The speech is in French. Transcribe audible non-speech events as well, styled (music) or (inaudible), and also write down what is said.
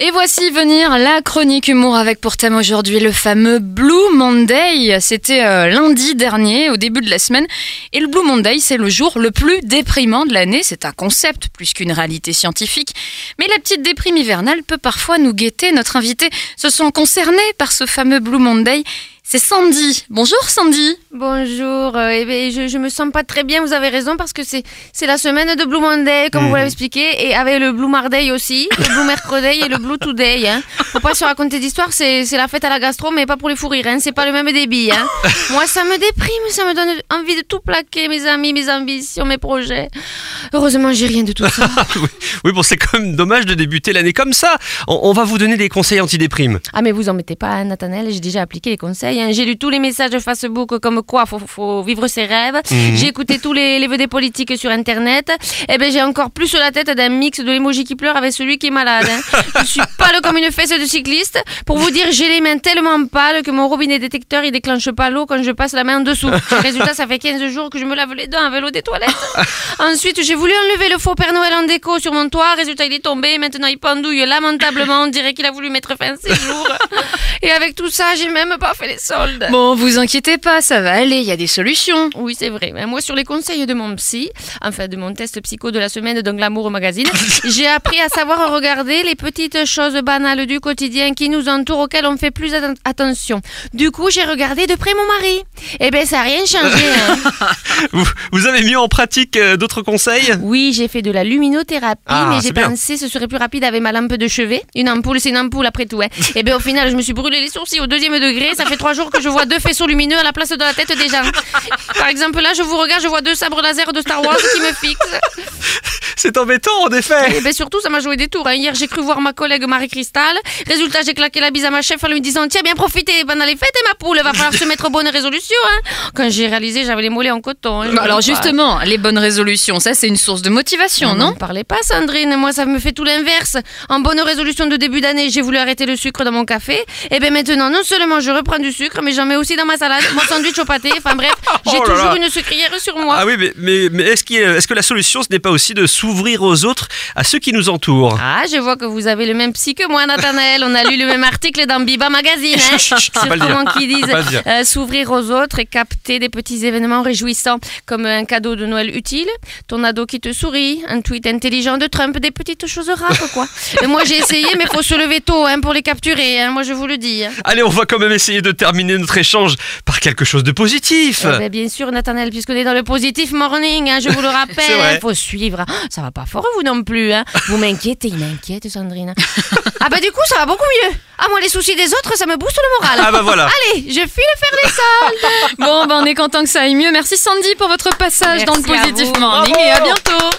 Et voici venir la chronique humour avec pour thème aujourd'hui le fameux Blue Monday. C'était euh, lundi dernier, au début de la semaine. Et le Blue Monday, c'est le jour le plus déprimant de l'année. C'est un concept plus qu'une réalité scientifique. Mais la petite déprime hivernale peut parfois nous guetter. Notre invité se sent concerné par ce fameux Blue Monday. C'est Sandy. Bonjour Sandy. Bonjour, euh, eh ben, je, je me sens pas très bien, vous avez raison, parce que c'est c'est la semaine de Blue Monday, comme vous l'avez expliqué, et avec le Blue Marday aussi, le Blue Mercredi et le Blue Today. Hein. Faut pas se raconter d'histoire, c'est c'est la fête à la gastro, mais pas pour les fou rires, hein. c'est pas le même débit. Hein. Moi, ça me déprime, ça me donne envie de tout plaquer, mes amis, mes ambitions, mes projets. Heureusement, j'ai rien de tout ça. (laughs) oui, oui, bon, c'est quand même dommage de débuter l'année comme ça. On, on va vous donner des conseils anti-déprime. Ah, mais vous en mettez pas, hein, Nathanaël, j'ai déjà appliqué les conseils. J'ai lu tous les messages de Facebook comme quoi faut, faut vivre ses rêves. J'ai écouté tous les, les politiques sur Internet. Eh ben, j'ai encore plus sur la tête d'un mix de l'emoji qui pleure avec celui qui est malade. hein. (laughs) Je suis pâle comme une fesse de cycliste. Pour vous dire, j'ai les mains tellement pâles que mon robinet détecteur, il déclenche pas l'eau quand je passe la main en dessous. (laughs) Résultat, ça fait 15 jours que je me lave les dents avec l'eau des toilettes. (laughs) Ensuite, j'ai voulu enlever le faux Père Noël en déco sur mon toit. Résultat, il est tombé. Maintenant, il pendouille lamentablement. On dirait qu'il a voulu mettre fin à ses jours. Et avec tout ça, j'ai même pas fait les soldes. Bon, vous inquiétez pas, ça va aller, il y a des solutions. Oui, c'est vrai. Mais moi, sur les conseils de mon psy, enfin de mon test psycho de la semaine de Glamour Magazine, (laughs) j'ai appris à savoir regarder les petites choses banales du quotidien qui nous entourent, auxquelles on fait plus atten- attention. Du coup, j'ai regardé de près mon mari. Eh ben, ça n'a rien changé. hein. (laughs) Vous, vous avez mis en pratique euh, d'autres conseils? Oui, j'ai fait de la luminothérapie, Ah, mais j'ai pensé ce serait plus rapide avec ma lampe de chevet. Une ampoule, c'est une ampoule après tout. Hein. (laughs) Et bien au final, je me suis brûlé les sourcils au deuxième degré. Ça fait trois que je vois deux faisceaux lumineux à la place de la tête des gens. Par exemple, là, je vous regarde, je vois deux sabres laser de Star Wars qui me fixent. C'est embêtant en effet. Et bien surtout, ça m'a joué des tours. hein. Hier, j'ai cru voir ma collègue Marie-Cristal. Résultat, j'ai claqué la bise à ma chef en lui disant Tiens, bien profiter pendant les fêtes, et ma poule, va falloir se mettre aux bonnes résolutions. Hein. Quand j'ai réalisé, j'avais les mollets en coton. hein. Alors justement, les bonnes résolutions, ça c'est une source de motivation, non? Ne parlez pas, Sandrine. Moi, ça me fait tout l'inverse. En bonne résolution de début d'année, j'ai voulu arrêter le sucre dans mon café. Et bien maintenant, non seulement je reprends du sucre, mais j'en mets aussi dans ma salade, mon sandwich au pâté. Enfin bref, (laughs) j'ai Oh toujours là. une sucrière sur moi. Ah oui, mais, mais, mais est-ce que la solution, ce n'est pas aussi de s'ouvrir aux autres, à ceux qui nous entourent Ah, je vois que vous avez le même psy que moi, Nathanaël. On a lu le même article dans Biba Magazine. Hein. (laughs) Chut, chut, Sûrement dire. qui (laughs) disent euh, s'ouvrir aux autres et capter des petits événements réjouissants comme un cadeau de Noël utile, ton ado qui te sourit, un tweet intelligent de Trump, des petites choses rares, quoi. (laughs) Et moi, j'ai essayé, mais faut se lever tôt hein, pour les capturer. hein. Moi, je vous le dis. hein. Allez, on va quand même essayer de terminer notre échange par quelque chose de positif. Eh ben, bien sûr, Nathanaël, puisqu'on est dans le positif morning, hein, je vous le rappelle, il faut suivre. Ah, Ça va pas fort, vous non plus. Hein. Vous m'inquiétez, il m'inquiète, Sandrine. ah bah du coup, ça va beaucoup mieux. Ah moi, les soucis des autres, ça me booste le moral. Ah bah voilà. Allez, je file faire les soldes. Bon, ben on est content que ça aille mieux. Merci Sandy pour votre passage dans le Positif. Morning et à bientôt.